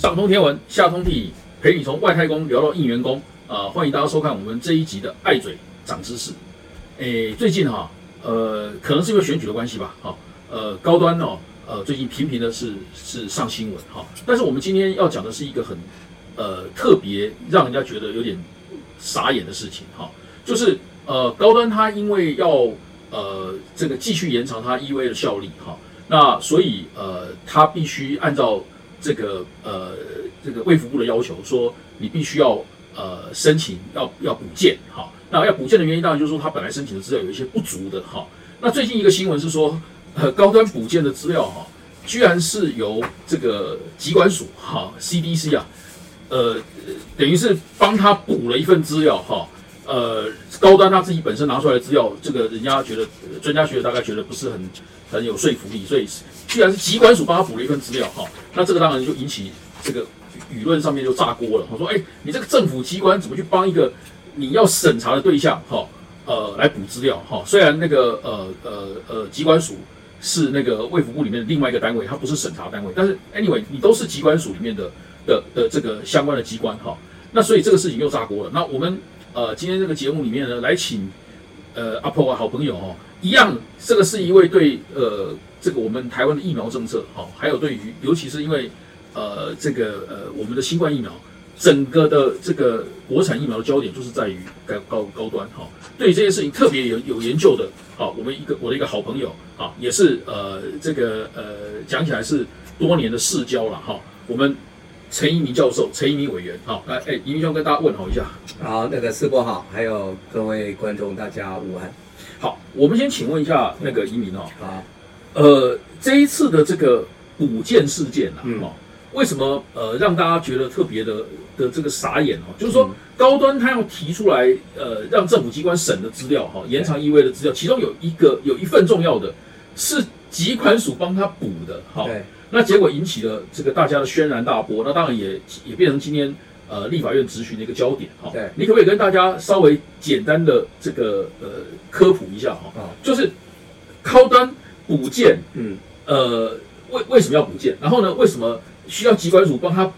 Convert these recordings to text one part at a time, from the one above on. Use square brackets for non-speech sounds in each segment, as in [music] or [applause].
上通天文，下通地理，陪你从外太空聊到应员工。啊，欢迎大家收看我们这一集的爱嘴长知识。诶，最近哈，呃，可能是因为选举的关系吧，哈，呃，高端哦，呃，最近频频的是是上新闻哈。但是我们今天要讲的是一个很呃特别让人家觉得有点傻眼的事情哈，就是呃高端它因为要呃这个继续延长它 EV 的效力哈，那所以呃它必须按照这个呃这个卫福部的要求说，你必须要呃申请要要补件哈。那要补件的原因，当然就是说他本来申请的资料有一些不足的哈。那最近一个新闻是说，呃高端补件的资料哈，居然是由这个疾管署哈 CDC 啊，呃等于是帮他补了一份资料哈。呃高端他自己本身拿出来的资料，这个人家觉得专家学者大概觉得不是很很有说服力，所以居然是疾管署帮他补了一份资料哈。那这个当然就引起这个舆论上面就炸锅了。我说，哎，你这个政府机关怎么去帮一个？你要审查的对象，哈，呃，来补资料，哈。虽然那个，呃，呃，呃，机关署是那个卫福部里面的另外一个单位，它不是审查单位，但是 anyway，你都是机关署里面的的的这个相关的机关，哈。那所以这个事情又炸锅了。那我们，呃，今天这个节目里面呢，来请，呃，阿婆啊，好朋友哦，一样，这个是一位对，呃，这个我们台湾的疫苗政策，哈，还有对于，尤其是因为，呃，这个，呃，我们的新冠疫苗。整个的这个国产疫苗的焦点就是在于高高高端哈，对这件事情特别有有研究的，好，我们一个我的一个好朋友啊，也是呃这个呃讲起来是多年的世交了哈，我们陈一鸣教授、陈一鸣委员，好，来哎，一鸣兄跟大家问候一下，好，那个世博好，还有各位观众大家午安，好，我们先请问一下那个一鸣哦，啊，呃，这一次的这个五件事件啊，哦。为什么呃让大家觉得特别的的这个傻眼哦？就是说高端他要提出来呃让政府机关审的资料哈，延长意味的资料，其中有一个有一份重要的是集款署帮他补的哈。那结果引起了这个大家的轩然大波，那当然也也变成今天呃立法院质询的一个焦点哈。对，你可不可以跟大家稍微简单的这个呃科普一下哈？就是高端补件，嗯，呃为为什么要补件？然后呢，为什么？需要机关署帮他，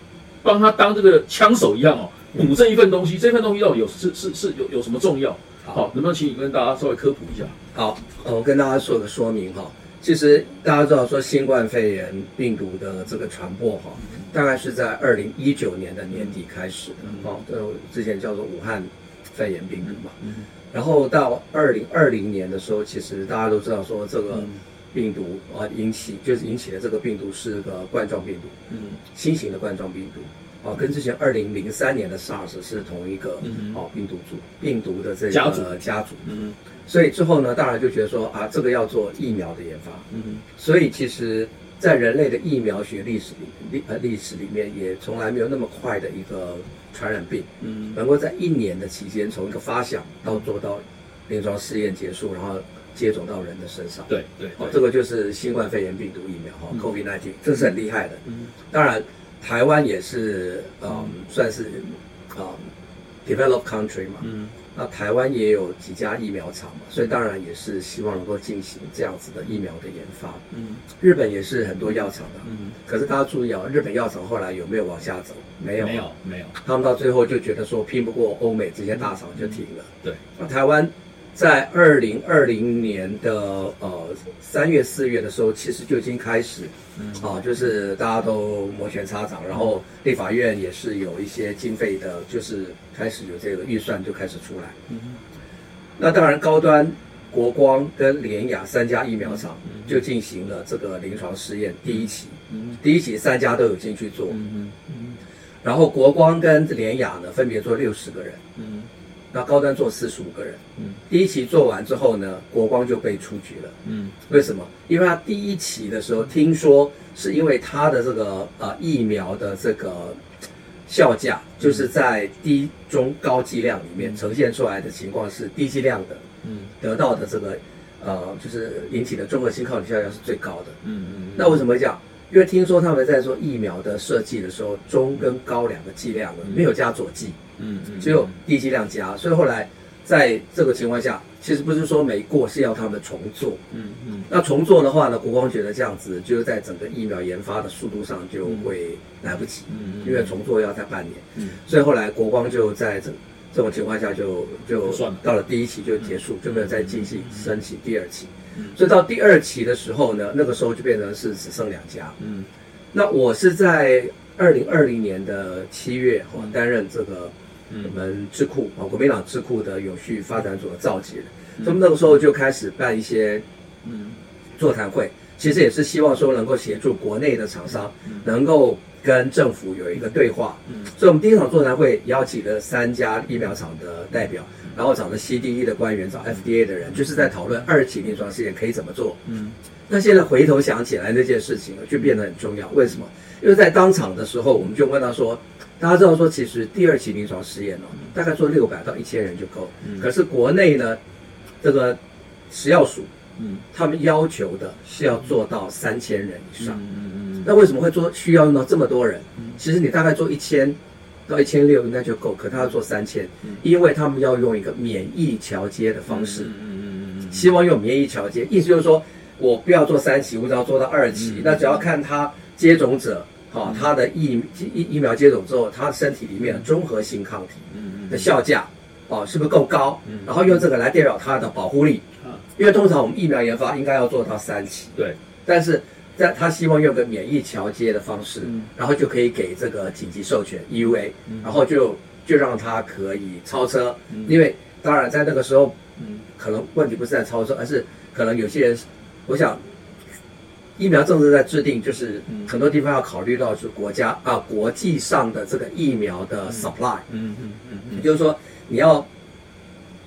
帮他当这个枪手一样哦，补这一份东西，这份东西到底有是是是有有什么重要？好，能不能请你跟大家稍微科普一下？好，我跟大家做个说明哈。其实大家知道说新冠肺炎病毒的这个传播哈，大概是在二零一九年的年底开始的，哦，就之前叫做武汉肺炎病毒嘛。然后到二零二零年的时候，其实大家都知道说这个。病毒啊，引起就是引起的这个病毒是个冠状病毒，嗯，新型的冠状病毒，啊，跟之前二零零三年的 SARS 是同一个哦病毒组，病毒的这个家族。家族，嗯，所以之后呢，大然就觉得说啊，这个要做疫苗的研发，嗯，所以其实，在人类的疫苗学历史里历呃历史里面，也从来没有那么快的一个传染病，嗯，能够在一年的期间从一个发想到做到临床试验结束，然后。接种到人的身上，对对，哦，这个就是新冠肺炎病毒疫苗哈，COVID-19，这是很厉害的。嗯，当然，台湾也是，嗯，算是，啊，developed country 嘛，嗯，那台湾也有几家疫苗厂嘛，所以当然也是希望能够进行这样子的疫苗的研发。嗯，日本也是很多药厂的，嗯，可是大家注意啊，日本药厂后来有没有往下走？没有，没有，没有，他们到最后就觉得说拼不过欧美这些大厂就停了。对，那台湾。在二零二零年的呃三月四月的时候，其实就已经开始，啊，就是大家都摩拳擦掌，然后立法院也是有一些经费的，就是开始有这个预算就开始出来。那当然，高端、国光跟联雅三家疫苗厂就进行了这个临床试验第一期，第一期三家都有进去做，然后国光跟联雅呢分别做六十个人。那高端做四十五个人，嗯，第一期做完之后呢，国光就被出局了，嗯，为什么？因为他第一期的时候听说是因为他的这个呃疫苗的这个效价，就是在低中高剂量里面呈现出来的情况是低剂量的，嗯，得到的这个呃就是引起的综合性抗体效应是最高的，嗯嗯，那为什么讲？因为听说他们在做疫苗的设计的时候，中跟高两个剂量没有加佐剂。嗯，只有低剂量加，所以后来在这个情况下，其实不是说没过，是要他们重做。嗯嗯那重做的话呢，国光觉得这样子就是在整个疫苗研发的速度上就会来不及，嗯因为重做要在半年。嗯所以后来国光就在这这种情况下就就算了到了第一期就结束，就没有再进行申请第二期嗯。所以到第二期的时候呢，那个时候就变成是只剩两家。嗯那我是在二零二零年的七月哦担任这个嗯我们智库啊国民党智库的有序发展组的召集人，嗯。所以那个时候就开始办一些嗯。座谈会，其实也是希望说能够协助国内的厂商能够跟政府有一个对话。嗯。所以我们第一场座谈会邀请了三家疫苗厂的代表，然后找了 CDE 的官员，找 FDA 的人，就是在讨论二期临床试验可以怎么做。嗯。那现在回头想起来，那件事情就变得很重要。为什么？因为在当场的时候，我们就问他说，大家知道说，其实第二期临床试验哦，大概做六百到一千人就够。嗯。可是国内呢，这个食药署嗯。他们要求的是要做到三千人以上。嗯那为什么会做需要用到这么多人？其实你大概做一千到一千六应该就够，可他要做三千，因为他们要用一个免疫桥接的方式，嗯嗯嗯希望用免疫桥接，意思就是说我不要做三期，我只要做到二期，那只要看他接种者。好、他的疫疫疫苗接种之后，他身体里面的综合性抗体嗯的效价，哦，是不是够高？然后用这个来代表它的保护力。啊。因为通常我们疫苗研发应该要做到三期，对。但是在他希望用个免疫桥接的方式，嗯。然后就可以给这个紧急授权 EUA，、然后就就让他可以超车，因为当然在那个时候，嗯。可能问题不是在超车，而是可能有些人，我想。疫苗政策在制定，就是很多地方要考虑到是国家啊国际上的这个疫苗的 supply，、嗯嗯嗯也就是说你要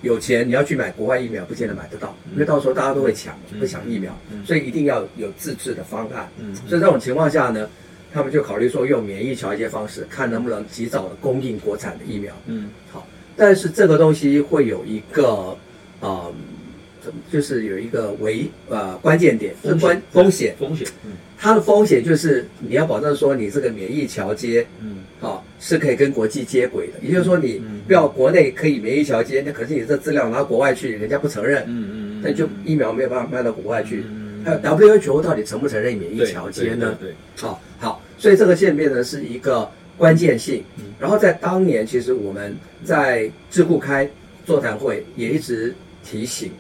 有钱，你要去买国外疫苗，不见得买得到，因为到时候大家都会抢，会抢疫苗，所以一定要有自制的方案。嗯。所以这种情况下呢，他们就考虑说用免疫调节方式，看能不能及早的供应国产的疫苗。嗯。好，但是这个东西会有一个呃，怎么就是有一个为呃关键点，是关风险。风险嗯它的风险就是你要保证说你这个免疫桥接嗯啊，是可以跟国际接轨的，也就是说你不要国内可以免疫桥接，那可是你这资料拿国外去，人家不承认，嗯嗯那就疫苗没有办法卖到国外去。嗯还有 WHO 到底承不承认免疫桥接呢？对好好，所以这个现变呢是一个关键性。然后在当年，其实我们在智库开座谈会也一直提醒，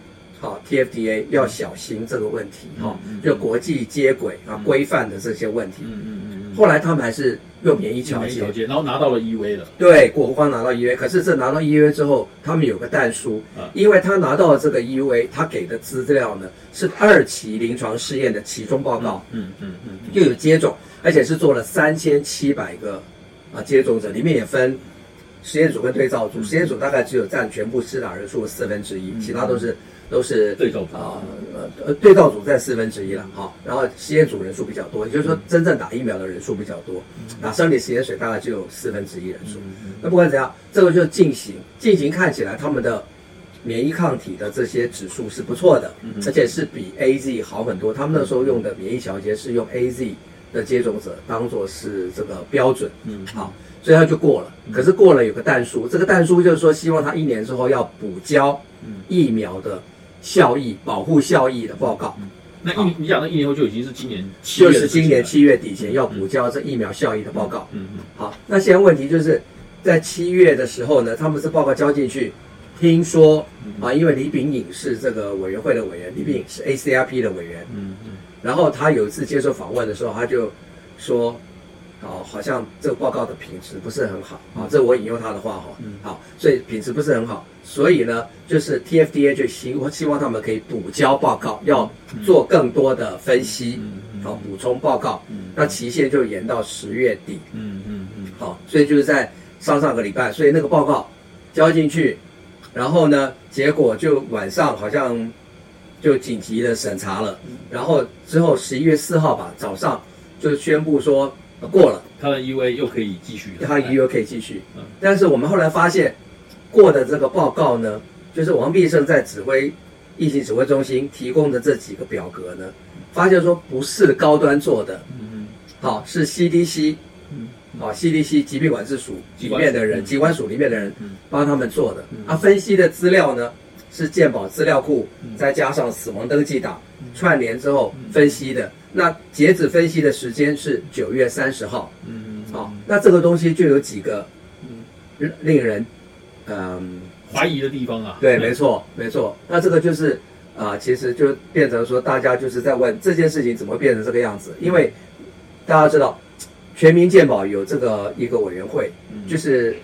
好 TFDA 要小心这个问题，哈，就国际接轨啊规范的这些问题。嗯嗯嗯后来他们还是用免疫桥接免疫条，件，然后拿到了 EV 了，对，国光拿到 EVA，可是这拿到 EVA 之后，他们有个淡书。啊，因为他拿到了这个 EVA，他给的资料呢是二期临床试验的其中报告，嗯嗯嗯又有接种，而且是做了三千七百个啊接种者，里面也分实验组跟对照组，实验组大概只有占全部施打人数的四分之一，其他都是都是对照组。啊呃呃对照组占四分之一了哈，然后实验组人数比较多，也就是说真正打疫苗的人数比较多，打生理实验水大概就有四分之一人数。那不管怎样，这个就进行进行看起来他们的免疫抗体的这些指数是不错的，而且是比 A Z 好很多。他们那时候用的免疫调节是用 A Z 的接种者当做是这个标准，嗯。好，所以他就过了。可是过了有个淡书，这个淡书就是说希望他一年之后要补交疫苗的效益、保护效益的报告。那一你讲的一年后就已经是今年七就月的事情了，是今年七月底前要补交这疫苗效益的报告。嗯嗯好，那现在问题就是在七月的时候呢，他们这报告交进去，听说啊，因为李炳颖是这个委员会的委员，李炳颖是 ACRP 的委员，嗯嗯然后他有一次接受访问的时候，他就说。哦，好像这个报告的品质不是很好啊，这我引用他的话哈，好，所以品质不是很好，所以呢，就是 TFDA 就希希望他们可以补交报告，要做更多的分析，好补充报告，那期限就延到十月底，嗯嗯嗯。好，所以就是在上上个礼拜，所以那个报告交进去，然后呢，结果就晚上好像就紧急的审查了，然后之后十一月四号吧早上就宣布说、呃过了，他的 EV 又可以继续。了，他 EU 可以继续。嗯，但是我们后来发现过的这个报告呢，就是王必胜在指挥疫情指挥中心提供的这几个表格呢，发现说不是高端做的，嗯。嗯好是 CDC 嗯。好 CDC 疾病管制署里面的人，疾疾管署里面的人嗯。帮他们做的。嗯。啊，分析的资料呢是健保资料库嗯。再加上死亡登记档串联之后嗯。分析的。那截止分析的时间是九月三十号。嗯好，那这个东西就有几个嗯令人嗯。怀疑的地方啊，对，没错，没错。那这个就是啊、其实就变成说，大家就是在问这件事情怎么变成这个样子？因为大家知道，全民健保有这个一个委员会，嗯就是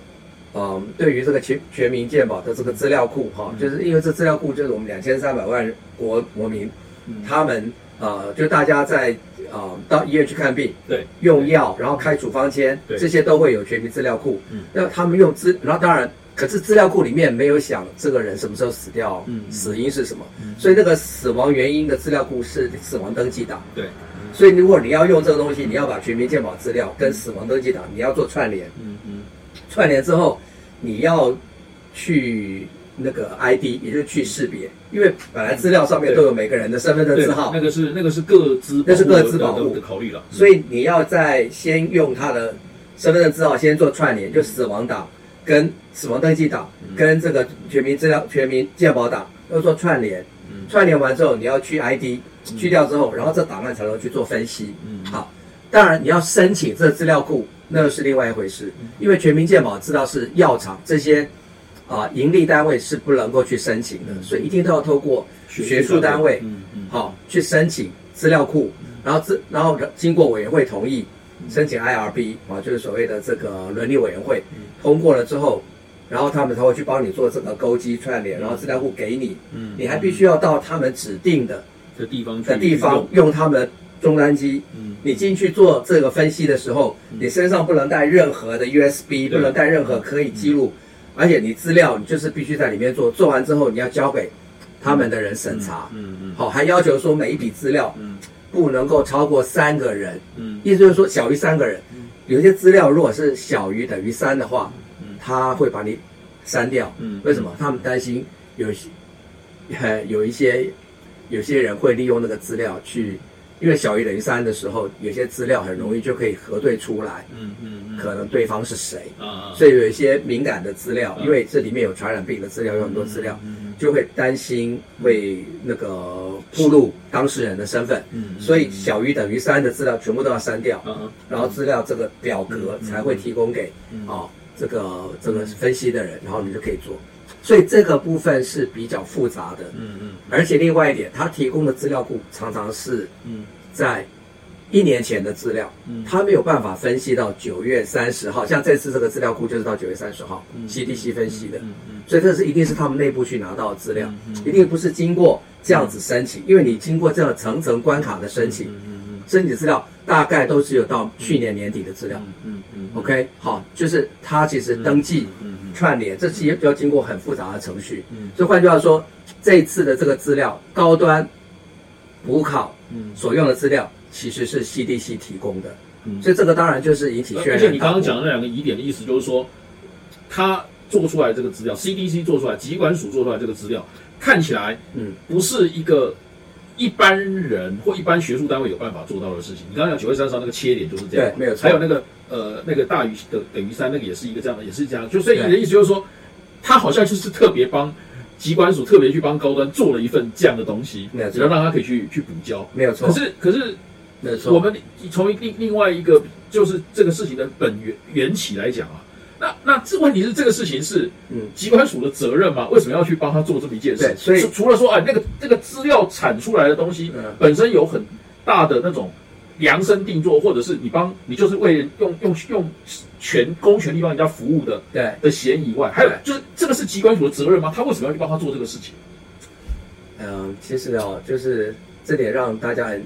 嗯，对于这个全全民健保的这个资料库哈，嗯就是因为这资料库就是我们两千三百万国国民，嗯他们呃，就大家在呃到医院去看病，对。用药，然后开处方签，对。这些都会有全民资料库。嗯。那他们用资，然后当然，可是资料库里面没有想这个人什么时候死掉，嗯嗯。死因是什么，嗯。所以那个死亡原因的资料库是死亡登记档。对，所以如果你要用这个东西，你要把全民健保资料跟死亡登记档你要做串联，嗯嗯。串联之后你要去那个 ID，也就是去识别，因为本来资料上面都有每个人的身份证对字号。那，个是那个是各资那是各资保护。的考虑了，所以你要在先用他的身份证字号先做串联，就死亡档跟死亡登记档嗯。跟这个全民资料、全民健保档要做串联。嗯。串联完之后，你要去 ID 去掉之后，然后这档案才能去做分析。嗯。好，当然你要申请这资料库，那是另外一回事，嗯。因为全民健保知道是药厂这些啊、盈利单位是不能够去申请的，嗯。所以一定都要透过学术单位嗯嗯。好去申请资料库，然后资然后经过委员会同意，申请 IRB 啊，就是所谓的这个伦理委员会嗯。通过了之后，然后他们才会去帮你做这个勾稽串联，然后资料库给你，嗯你还必须要到他们指定的的地方去的地方用他们终端机。嗯。你进去做这个分析的时候，嗯。你身上不能带任何的 USB，不能带任何可以记录，而且你资料你就是必须在里面做，做完之后你要交给他们的人审查。嗯嗯好，还要求说每一笔资料嗯不能够超过三个人，嗯意思就是说小于三个人嗯。有些资料如果是小于等于三的话嗯，他会把你删掉。嗯为什么？他们担心有些呃有一些有些人会利用那个资料去，因为小于等于三的时候，有些资料很容易就可以核对出来，嗯嗯嗯。可能对方是谁。啊，所以有一些敏感的资料，嗯因为这里面有传染病的资料，有很多资料，嗯就会担心会那个暴露当事人的身份。嗯所以小于等于三的资料全部都要删掉，啊然后资料这个表格嗯才会提供给嗯啊这个这个分析的人，然后你就可以做。所以这个部分是比较复杂的，嗯嗯。而且另外一点，他提供的资料库常常是嗯。在一年前的资料，嗯。他没有办法分析到九月三十号，像这次这个资料库就是到九月三十号嗯 CDC 分析的，嗯嗯所以这是一定是他们内部去拿到的资料一定不是经过这样子申请，因为你经过这样层层关卡的申请，申请资料大概都只有到去年年底的资料。嗯嗯 OK，好，就是他其实登记、嗯嗯串联，这其实要经过很复杂的程序。嗯。所以换句话说，这次的这个资料高端补考嗯。所用的资料其实是 CDC 提供的，嗯。所以这个当然就是引起轩然。而且你刚刚讲的那两个疑点的意思就是说，他做出来这个资料，CDC 做出来，疾管署做出来这个资料，看起来嗯。不是一个一般人或一般学术单位有办法做到的事情。你刚刚讲九月三十号那个切点就是这样，对没有错还有那个呃那个大于的等于三，那个也是一个这样的，也是这样。就所以你的意思就是说，他好像就是特别帮机关署特别去帮高端做了一份这样的东西，没有错然后让他可以去去补交。没有错，可是可是没有错，我们从另另外一个就是这个事情的本源缘起来讲啊，那那这问题是这个事情是嗯机关署的责任吗？为什么要去帮他做这么一件事对？所以除除了说啊，那个那个资料产出来的东西嗯本身有很大的那种量身定做，或者是你帮你就是为用用用权公权力帮人家服务的对。的嫌疑以外，还有就是这个是机关署的责任吗？他为什么要去帮他做这个事情？嗯，其实哦，就是这点让大家很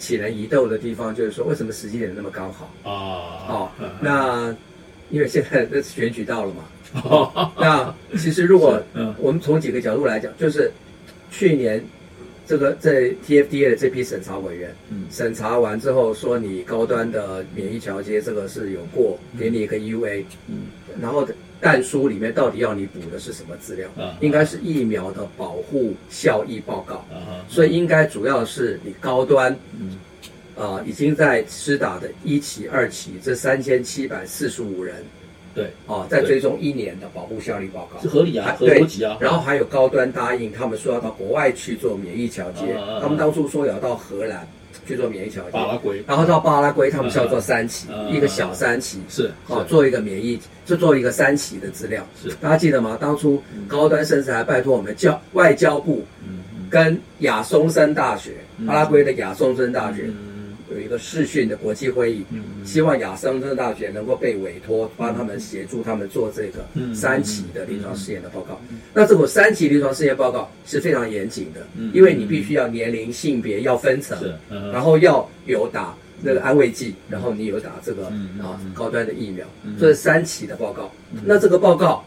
起人疑窦的地方，就是说为什么时机点那么刚好？啊，哦嗯，那因为现在这选举到了嘛，哦 [laughs] 那其实如果嗯。我们从几个角度来讲，就是去年这个在 TFDA 的这批审查委员嗯。审查完之后，说你高端的免疫桥接这个是有过，给你一个 UA，嗯。然后弹书里面到底要你补的是什么资料？啊？应该是疫苗的保护效益报告。啊所以应该主要是你高端嗯啊、已经在施打的一期、二期这三千七百四十五人对，啊，在追踪一年的保护效力报告是。合理啊，合对逻辑啊。然后还有高端答应，他们说要到国外去做免疫调节。他们当初说要到荷兰去做免疫调节，巴拉圭然后到巴拉圭，他们是要做三期一个小三期，是啊，做一个免疫，就做一个三期的资料。是大家记得吗？当初高端甚至还拜托我们教外交部跟亚松森大学，嗯巴拉圭的亚松森大学嗯有一个视讯的国际会议，嗯希望亚森特大学能够被委托帮他们协助他们做这个嗯三期的临床试验的报告。那这个三期临床试验报告是非常严谨的嗯，因为你必须要年龄、性别要分层，嗯然后要有打那个安慰剂，然后你有打这个啊高端的疫苗嗯，这是三期的报告。那这个报告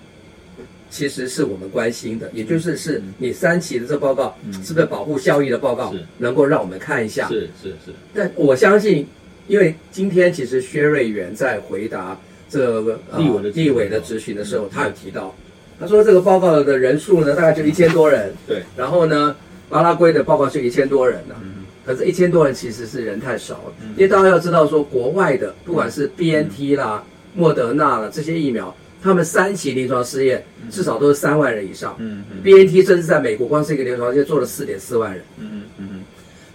其实是我们关心的，也就是是你三期的这个报告嗯。是不是保护效益的报告，能够让我们看一下。是是是，但我相信，因为今天其实薛瑞元在回答这个、呃立委的质询立委的质询的时候，他有提到，他说这个报告的人数呢，大概就一千多人，对，然后呢，巴拉圭的报告是一千多人呢、嗯。可是，一千多人其实是人太少了，嗯。因为大家要知道说，国外的不管是 B N T 啦、莫德纳啦这些疫苗，他们三期临床试验至少都是三万人以上。嗯嗯。B N T 甚至在美国光是一个临床试验做了四点四万人。嗯嗯嗯。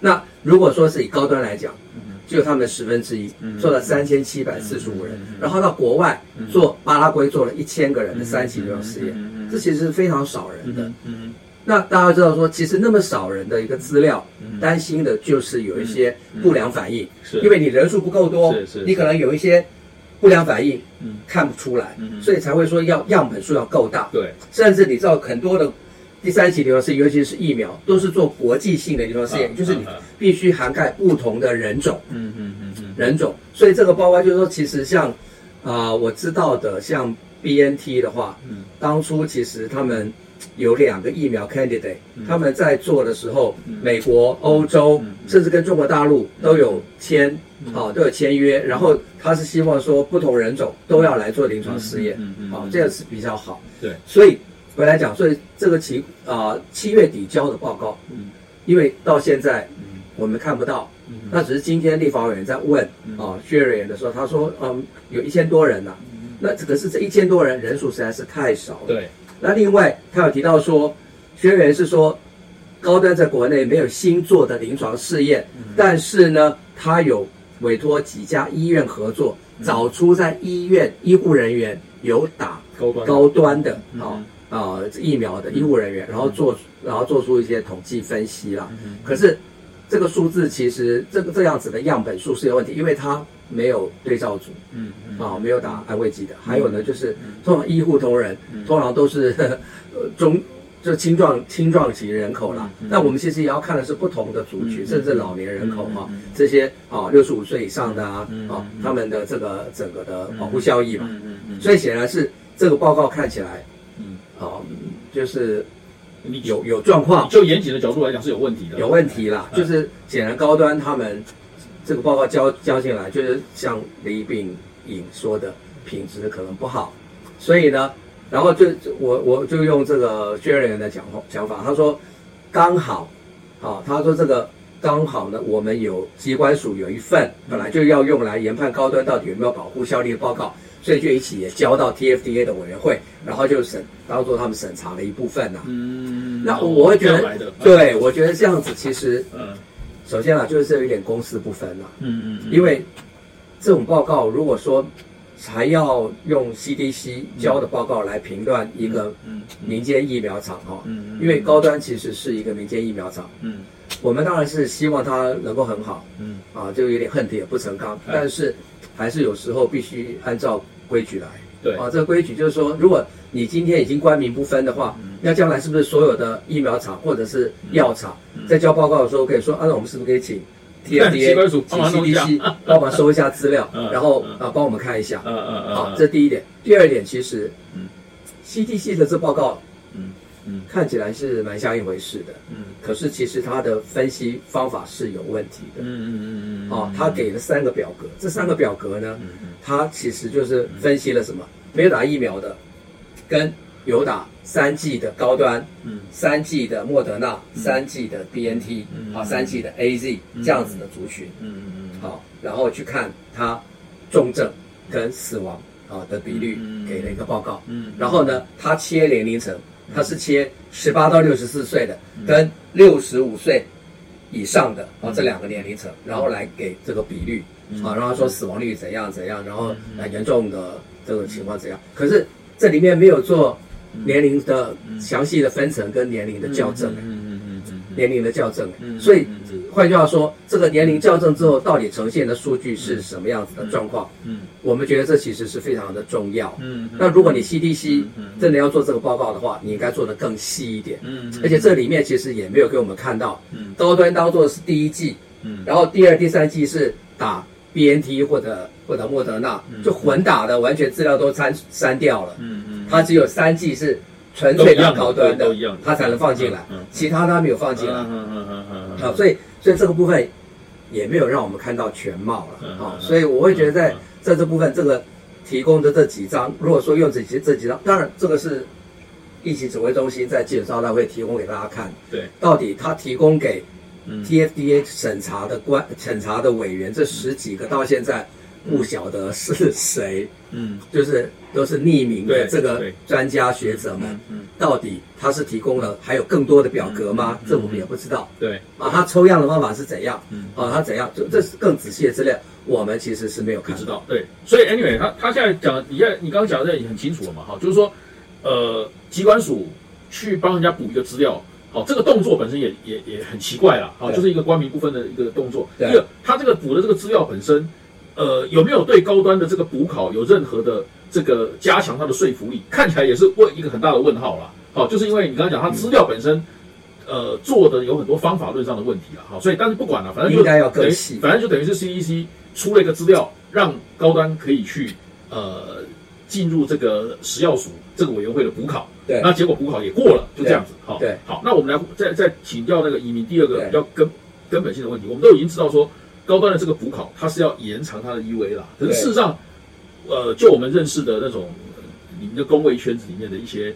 那如果说是以高端来讲嗯，只有他们的十分之一嗯，做了三千七百四十五人然后到国外做巴拉圭做了一千个人的三期临床试验这其实是非常少人的。嗯那大家知道说，其实那么少人的一个资料嗯，担心的就是有一些不良反应，是。因为你人数不够多是是，是你可能有一些不良反应嗯。看不出来嗯嗯，所以才会说要样本数要够大。对，甚至你知道很多的第三期临床试验，尤其是疫苗，都是做国际性的临床试验，啊就是你必须涵盖不同的人种。嗯嗯嗯嗯。人种，所以这个包括就是说，其实像啊、我知道的，像 B N T 的话，嗯。当初其实他们有两个疫苗 candidate，、他们在做的时候，美国、欧洲，嗯。甚至跟中国大陆都有签，啊、都有签约，然后他是希望说不同人种都要来做临床试验，好这样是比较好。对，所以回来讲，所以这个期啊七月底交的报告，嗯。因为到现在嗯。我们看不到，嗯。那只是今天立法委员在问啊薛瑞元的时候，他说嗯有一千多人呐、那这个是这一千多人人数实在是太少了。对，那另外他有提到说，薛瑞元是说高端在国内没有新做的临床试验，但是呢，他有委托几家医院合作，找出在医院医护人员有打高端的。嗯。啊啊疫苗的医护人员，然后做然后做出一些统计分析啦。嗯。可是这个数字其实这个这样子的样本数是有问题，因为它没有对照组嗯嗯。啊，没有打安慰剂的。还有呢，就是通常医护同仁通常都是 [laughs] 呃中。就青壮青壮型人口啦，那我们其实也要看的是不同的族群，甚至老年人口哈，这些啊六十五岁以上的啊啊，他们的这个整个的保护效益嘛，嗯嗯嗯，所以显然是这个报告看起来，嗯。啊，就是有有状况，就严谨的角度来讲是有问题的，有问题啦，嗯。就是显然高端他们这个报告交交进来，就是像李炳颖说的，品质可能不好，所以呢，然后就我我就用这个薛仁元的讲话。讲法，他说刚好，啊，他说这个刚好呢，我们有机关署有一份本来就要用来研判高端到底有没有保护效力的报告。所以就一起也交到 TFDA 的委员会，然后就审当做他们审查的一部分呐、嗯，那我会觉得对我觉得这样子其实嗯首先啊，就是这有点公私不分啦，嗯嗯嗯，因为这种报告如果说还要用 CDC 交的报告来评断一个嗯民间疫苗厂哈，嗯嗯，因为高端其实是一个民间疫苗厂，嗯。我们当然是希望它能够很好嗯。啊，就有点恨铁不成钢，哎但是还是有时候必须按照规矩来。对。啊，这个规矩就是说，如果你今天已经官民不分的话，嗯那将来是不是所有的疫苗厂或者是药厂在交报告的时候可以说，啊，那我们是不是可以请署请 CDC 帮忙收一下资料 [laughs] 嗯，然后嗯。啊帮我们看一下。嗯嗯嗯，好，这第一点。第二点，其实嗯。CDC 的这报告嗯嗯。看起来是蛮像一回事的，嗯。可是其实它的分析方法是有问题的。嗯嗯嗯嗯，哦，他给了三个表格，这三个表格呢，嗯。它其实就是分析了什么？没有打疫苗的，跟有打三剂的高端，嗯三剂的莫德纳，三剂的 BNT，嗯啊，三剂的 AZ 这样子的族群。嗯嗯嗯好，然后去看他重症跟死亡啊的比率嗯，给了一个报告。嗯，然后呢，他切年龄层，他是切十八到六十四岁的嗯跟六十五岁以上的啊这两个年龄层，然后来给这个比率嗯啊，然后说死亡率怎样怎样，然后啊严重的这个情况怎样。可是这里面没有做年龄的详细的分层跟年龄的校正，嗯嗯嗯嗯嗯年龄的校正。嗯，所以换句话说，这个年龄校正之后到底呈现的数据是什么样子的状况？嗯我们觉得这其实是非常的重要。嗯那如果你 CDC 嗯真的要做这个报告的话，你应该做的更细一点。嗯。而且这里面其实也没有给我们看到嗯。高端当做是第一季，嗯。然后第二、第三季是打 BNT 或者或者莫德纳，就混打的，完全资料都删删掉了。嗯嗯，它只有三季是纯粹的高端的它才能放进来其他它没有放进来。嗯嗯嗯嗯嗯好，所以所以这个部分也没有让我们看到全貌了嗯啊、嗯。所以我会觉得在嗯。在这部分这个提供的这几张，如果说用这些这几张，当然这个是疫情指挥中心在记者招待会提供给大家看，对，到底他提供给嗯 TFDA 审查的官审查的委员这十几个到现在不晓得是谁，嗯就是都是匿名的这个对专家学者们嗯，嗯到底他是提供了还有更多的表格吗？这我们也不知道。对，啊，他抽样的方法是怎样？嗯啊，他怎样？这这是更仔细的资料，我们其实是没有看不知。道，对，所以 anyway，他他现在讲，你现在你刚刚讲的这也很清楚了嘛，哈，就是说，呃，机关署去帮人家补一个资料，好，这个动作本身也也也很奇怪啦，好，对就是一个官民不分的一个动作。对第二，他这个补的这个资料本身，呃，有没有对高端的这个补考有任何的这个加强它的说服力？看起来也是问一个很大的问号啦。好，就是因为你刚刚讲，它资料本身。呃，做的有很多方法论上的问题了，好，所以但是不管了，反正就应该要更等于细反正就等于是 CEC 出了一个资料，让高端可以去呃进入这个食药署这个委员会的补考，对。那结果补考也过了，就这样子，好，对。好，那我们来再再请教那个移民第二个比较根根本性的问题，我们都已经知道说高端的这个补考它是要延长它的 EVA 啦，可是事实上，呃，就我们认识的那种呃你们的工位圈子里面的一些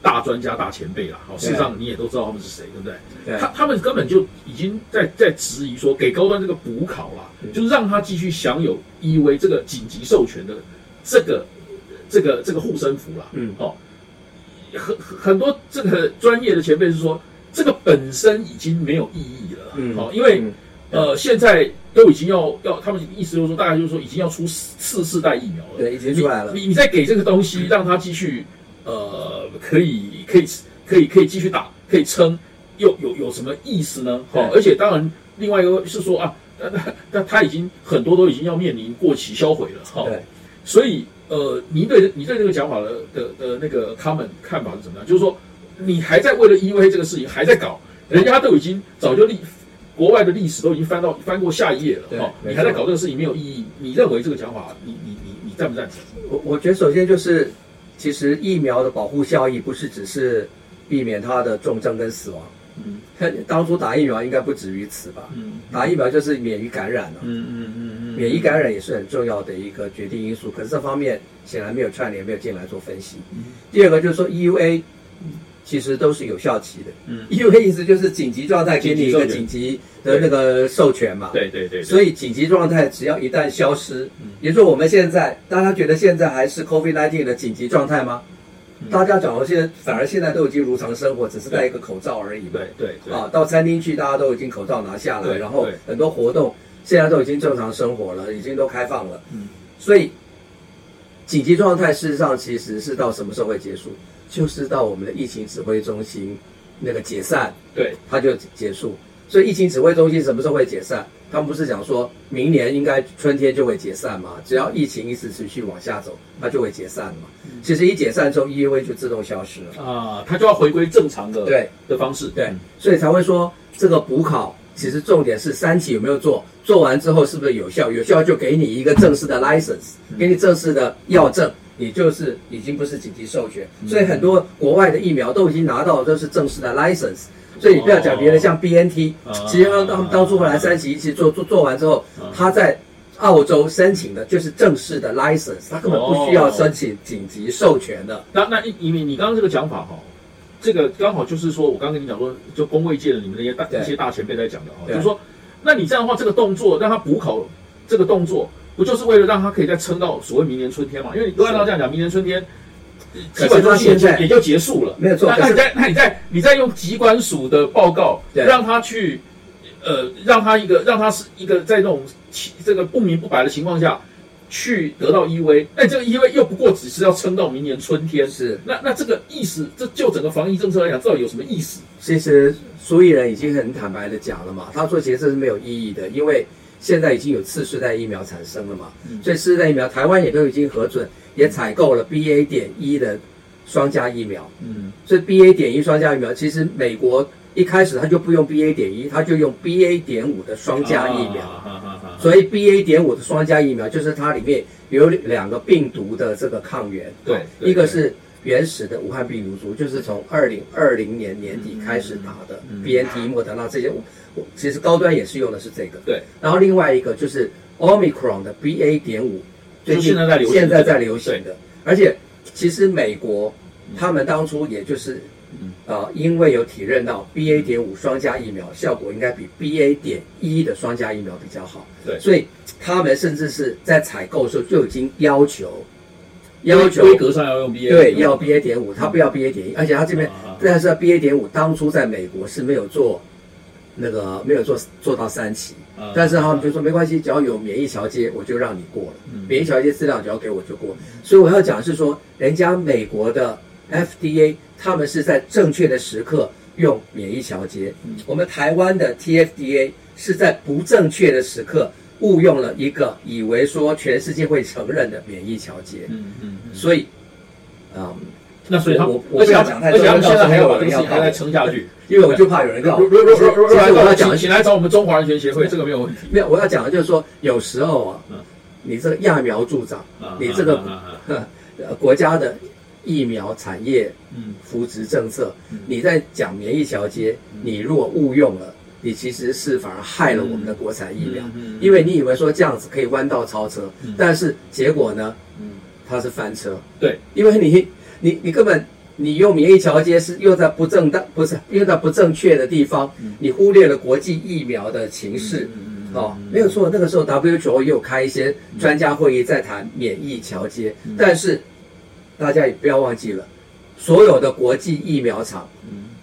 大专家、大前辈啦，好，事实上你也都知道他们是谁，对。不对？对他他们根本就已经在在质疑说，给高端这个补考啦，嗯。就是让他继续享有 EVA 这个紧急授权的这个这个这个护身符啦。嗯哦，很很很多这个专业的前辈是说，这个本身已经没有意义了。嗯哦，因为嗯呃现在都已经要要，他们意思就是说，大概就是说已经要出次世代疫苗了。对已经出来了你你你再给这个东西，让它继续呃，可以可以可以可以继续打，可以撑，又有有什么意思呢？好、对而且当然，另外一个是说啊，那那那他已经很多都已经要面临过期销毁了，哈、对，所以呃，你对你对这个讲法的的的那个 comment 看法是怎么样？就是说，你还在为了 EUA 这个事情还在搞，人家都已经早就历国外的历史都已经翻到翻过下一页了，对哈、没错你还在搞这个事情没有意义。你认为这个讲法，你你你你赞不赞成？我我觉得首先就是，其实疫苗的保护效益不是只是避免它的重症跟死亡，嗯看当初打疫苗应该不止于此吧？嗯打疫苗就是免于感染了、嗯嗯嗯嗯，免疫感染也是很重要的一个决定因素，可是这方面显然没有串联，没有进来做分析。嗯第二个就是说 EUA 其实都是有效期的嗯，，EUA 意思就是紧急状态给你一个紧紧急的那个授权嘛。对对对，所以紧急状态只要一旦消失嗯，也就是说我们现在大家觉得现在还是 COVID-19 的紧急状态吗？嗯大家讲的现在反而现在都已经如常生活，只是戴一个口罩而已嘛。对对对啊，到餐厅去大家都已经口罩拿下来，然后很多活动现在都已经正常生活了，已经都开放了。嗯，所以紧急状态事实上其实是到什么时候会结束？就是到我们的疫情指挥中心那个解散，对它就结束。所以疫情指挥中心什么时候会解散？他们不是讲说明年应该春天就会解散嘛？只要疫情一直持续往下走，它就会解散嘛。其实一解散之后，EUA 就自动消失了。啊，它就要回归正常的对的方式，对，所以才会说这个补考其实重点是三期有没有做，做完之后是不是有效？有效就给你一个正式的 license，给你正式的药证，你就是已经不是紧急授权。所以很多国外的疫苗都已经拿到都是正式的 license。所以你不要讲别的，像 BNT，啊其实他们当初后来三期一期做做做完之后啊，他在澳洲申请的就是正式的 license，他根本不需要申请紧急授权的。那那因为你刚刚这个讲法哈，这个刚好就是说我刚刚跟你讲说，就工位界的你们那些大对一些大前辈在讲的哈，就是说，那你这样的话，这个动作让他补考这个动作，不就是为了让他可以再撑到所谓明年春天嘛？因为按照这样讲，明年春天。基本上现在也就结束了，没有错。那你在那你在你在用疾管署的报告，让他去，呃，让他一个让他是一个在那种这个不明不白的情况下去得到 EV，那这个 EV 又不过只是要撑到明年春天，是那那这个意思，这就整个防疫政策来讲，到底有什么意思？其实苏伊人已经很坦白的讲了嘛，他说其实这是没有意义的，因为现在已经有次世代疫苗产生了嘛，所以次世代疫苗台湾也都已经核准。也采购了 B A 点一的双价疫苗，嗯，所以 B A 点一双价疫苗，其实美国一开始他就不用 B A 点一，他就用 B A 点五的双价疫苗，所以 B A 点五的双价疫苗就是它里面有两个病毒的这个抗原，对，一个是原始的武汉病毒株，就是从二零二零年年底开始打的 B N T、莫德纳这些，其实高端也是用的是这个，对，然后另外一个就是 Omicron 的 B A 点五。最近现在在流行的，而且其实美国他们当初也就是，呃，因为有体认到 B A 点五双加疫苗效果应该比 B A 点一的双加疫苗比较好，对，所以他们甚至是在采购的时候就已经要求，要求规格上要用 B A，对，要 B A 点五，他不要 B A 点一，而且他这边但是 B A 点五当初在美国是没有做。那个没有做做到三期，但是他们就说没关系，只要有免疫桥接，我就让你过了。免疫桥接资料只要给我就过。所以我要讲是说，人家美国的 FDA 他们是在正确的时刻用免疫桥接，我们台湾的 TFDA 是在不正确的时刻误用了一个以为说全世界会承认的免疫调节。嗯嗯，所以，嗯。那所以他，而且而且他们现在还要把这个事情还在撑下去，因为我就怕有人告。如如如如如我要讲，请来找我们中华人权协会，这个没有问题。没有，我要讲的就是说，有时候啊，你这个揠苗助长，你这个呃国家的疫苗产业嗯扶植政策，你在讲免疫桥接，你如果误用了，你其实是反而害了我们的国产疫苗，因为你以为说这样子可以弯道超车，但是结果呢，它是翻车。对，因为你。你你根本你用免疫桥接是用在不正当不是用在不正确的地方，你忽略了国际疫苗的情势，哦，没有错。那个时候 WHO 也有开一些专家会议在谈免疫桥接，但是大家也不要忘记了，所有的国际疫苗厂，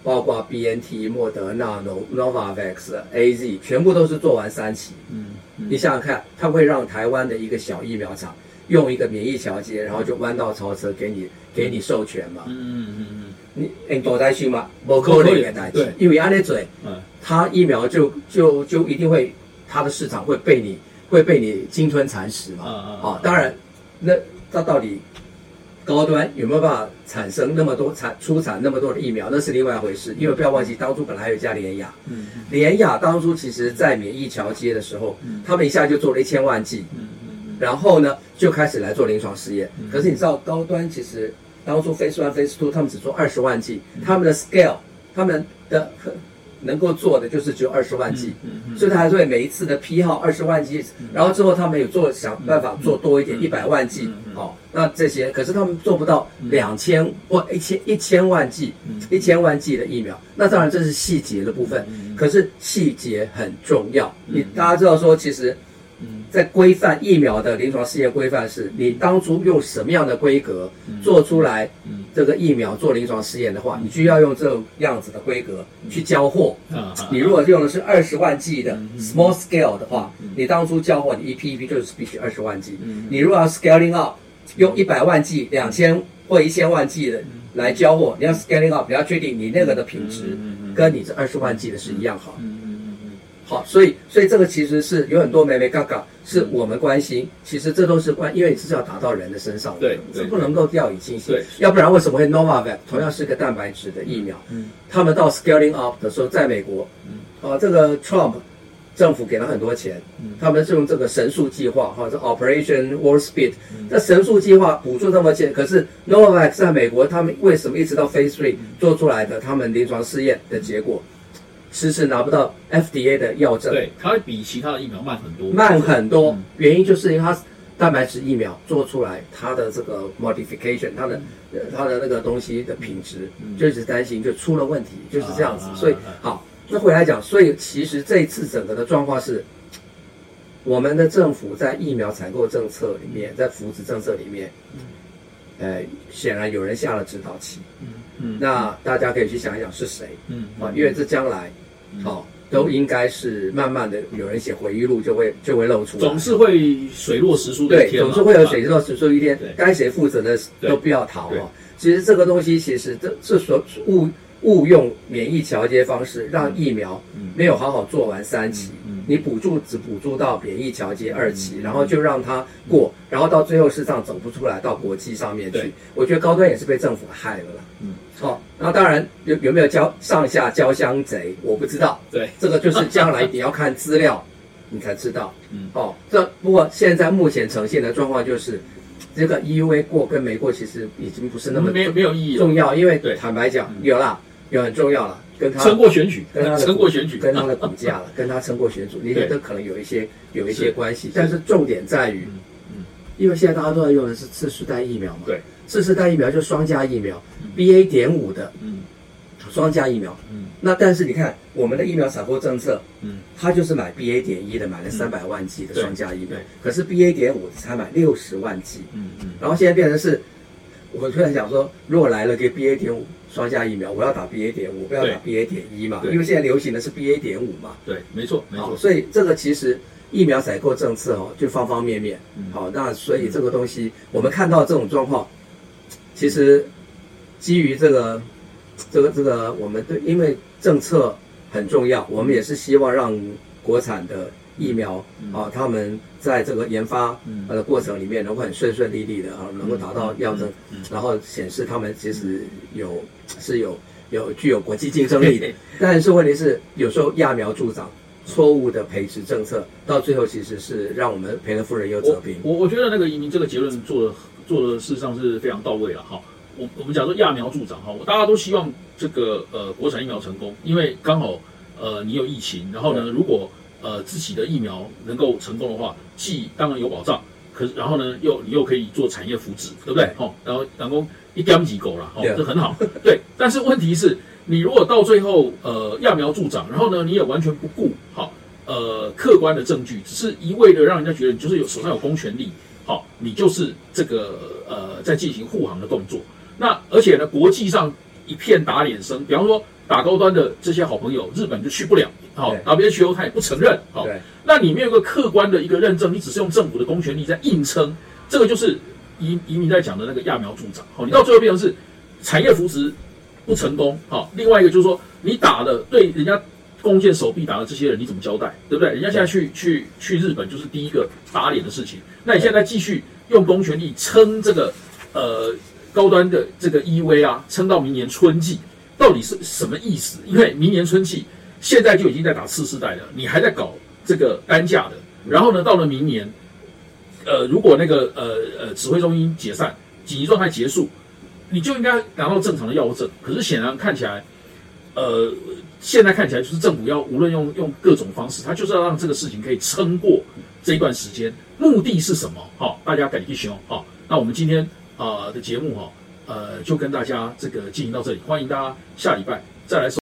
包括 BNT、莫德纳、Novavax、AZ，全部都是做完三期。嗯，你想想看，它会让台湾的一个小疫苗厂。用一个免疫桥接，然后就弯道超车，给你给你授权嘛？嗯嗯嗯嗯，你你多担心吗？不可能的担心，因为安利嘴，嗯，它疫苗就就就一定会，它的市场会被你会被你鲸吞蚕食嘛？啊啊！当然，那它到底高端有没有办法产生那么多产出产那么多的疫苗？那是另外一回事。因为不要忘记，当初本来还有一家联雅，嗯，联雅当初其实在免疫桥接的时候，他们一下就做了一千万剂，嗯。然后呢，就开始来做临床试验。可是你知道，高端其实当初 Phase One、Phase Two，他们只做二十万剂，他们的 scale，他们的能够做的就是只有二十万剂，所以他还会每一次的批号二十万剂。然后之后他们有做想办法做多一点，一百万剂。好，那这些可是他们做不到两千或一千一千万剂，一千万剂的疫苗。那当然这是细节的部分，可是细节很重要。你大家知道说，其实。在规范疫苗的临床试验规范是，你当初用什么样的规格做出来这个疫苗做临床试验的话，你就要用这样子的规格去交货。你如果用的是二十万剂的 small scale 的话，你当初交货你一批一批就是必须二十万剂。你如果要 scaling up，用一百万剂、两千或一千万剂的来交货，你要 scaling up，你要确定你那个的品质跟你这二十万剂的是一样好。好，所以所以这个其实是有很多美美嘎嘎，是我们关心。其实这都是关，因为你是要打到人的身上，对，是不能够掉以轻心。对，要不然为什么会 Novavax 同样是个蛋白质的疫苗？嗯，他们到 scaling up 的时候，在美国，嗯，啊，这个 Trump 政府给了很多钱，嗯，他们是用这个神速计划，哈，这 Operation Warp Speed，这神速计划补助这么钱，可是 Novavax 在美国，他们为什么一直到 Phase Three 做出来的他们临床试验的结果？迟迟拿不到 FDA 的药证，对，它会比其他的疫苗慢很多，慢很多。原因就是因为它蛋白质疫苗做出来，它的这个 modification，它的它的那个东西的品质，就一直担心就出了问题，就是这样子。所以好，那回来讲，所以其实这一次整个的状况是，我们的政府在疫苗采购政策里面，在扶持政策里面，呃，显然有人下了指导棋。嗯嗯，那大家可以去想一想是谁嗯啊？因为这将来，好、都应该是慢慢的有人写回忆录就会就会露出来，总是会水落石出的一对，总是会有水落石出一天对，该谁负责的都不要逃对。哦。其实这个东西，其实这这所误误用免疫调节方式，让疫苗嗯没有好好做完三期你补助只补助到免疫调节二期，然后就让它过，然后到最后市场走不出来，到国际上面去。我觉得高端也是被政府害了啦。嗯，哦，然后当然有有没有交上下交相贼，我不知道。对，这个就是将来你要看资料，你才知道。嗯。哦，这不过现在目前呈现的状况就是，这个 EUA 过跟没过其实已经不是那么没有没有意义了，重要，因为对。坦白讲嗯。有啦，有很重要了，跟他撑过选举，跟它的 [laughs] 撑过选举，跟他的股价了，[laughs] 跟他撑过选举，你对都可能有一些有一些关系，但是重点在于嗯，嗯。因为现在大家都在用的是次世代疫苗嘛，对，次世代疫苗就是双价疫苗嗯，BA 点五的嗯。双价疫苗。嗯。那但是你看我们的疫苗采购政策，嗯。他就是买 BA 点一的，买了三百万剂的双价疫苗对，可是 BA 点五才买六十万剂，嗯嗯，然后现在变成是，我突然想说，如果来了个 BA 点五双价疫苗，我要打 BA 点五，不要打 BA 点一嘛，因为现在流行的是 BA 点五嘛，对，没错没好，错，所以这个其实疫苗采购政策哦，就方方面面。嗯，好，那所以这个东西我们看到这种状况，其实基于这个这个这个我们对，因为政策很重要，我们也是希望让国产的疫苗嗯。啊，他们在这个研发的过程里面能够很顺顺利利的啊，能够达到药证然后显示他们其实有是有有具有国际竞争力的。[laughs] 但是问题是，有时候揠苗助长，错误的培植政策，到最后其实是让我们赔了夫人又折兵。我我觉得那个移民这个结论做的做的事实上是非常到位了哈。我我们讲说揠苗助长哈，大家都希望这个呃国产疫苗成功，因为刚好呃你有疫情，然后呢如果呃自己的疫苗能够成功的话，既当然有保障，可是然后呢又你又可以做产业福祉，对不对？哦，然后然后一竿几狗了，哦，这很好。对，但是问题是，你如果到最后呃揠苗助长，然后呢你也完全不顾好。呃，客观的证据，只是一味的让人家觉得你就是有手上有公权力，好、你就是这个呃在进行护航的动作。那而且呢，国际上一片打脸声，比方说打高端的这些好朋友，日本就去不了，好、WHO 他也不承认，好、对，那你没有一个客观的一个认证，你只是用政府的公权力在硬撑，这个就是移移民在讲的那个揠苗助长。好、你到最后变成是产业扶持不成功，好、另外一个就是说你打的对人家弓箭手臂打的这些人你怎么交代，对不对？人家现在去去去日本就是第一个打脸的事情，那你现在继续用公权力撑这个呃高端的这个 EV 啊，撑到明年春季，到底是什么意思？因为明年春季现在就已经在打次世代了，你还在搞这个单价的，然后呢，到了明年，呃，如果那个呃呃指挥中心解散，紧急状态结束，你就应该拿到正常的药物证。可是显然看起来，呃，现在看起来就是政府要无论用用各种方式，他就是要让这个事情可以撑过这一段时间。目的是什么？好、大家赶紧去哦。好、那我们今天啊、的节目哈、呃，就跟大家这个进行到这里，欢迎大家下礼拜再来收。